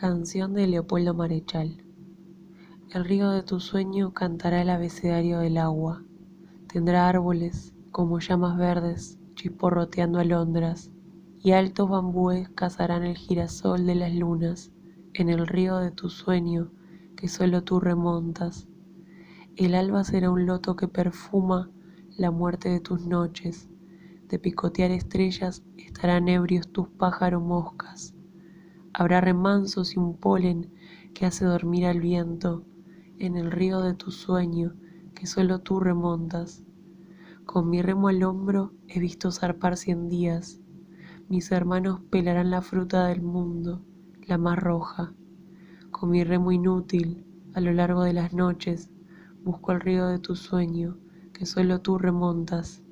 Canción de Leopoldo Marechal. El río de tu sueño cantará el abecedario del agua. Tendrá árboles como llamas verdes chisporroteando alondras, y altos bambúes cazarán el girasol de las lunas en el río de tu sueño que solo tú remontas. El alba será un loto que perfuma la muerte de tus noches. De picotear estrellas estarán ebrios tus pájaros moscas. Habrá remansos y un polen que hace dormir al viento en el río de tu sueño que solo tú remontas. Con mi remo al hombro he visto zarpar cien días. Mis hermanos pelarán la fruta del mundo, la más roja. Con mi remo inútil, a lo largo de las noches, busco el río de tu sueño que solo tú remontas.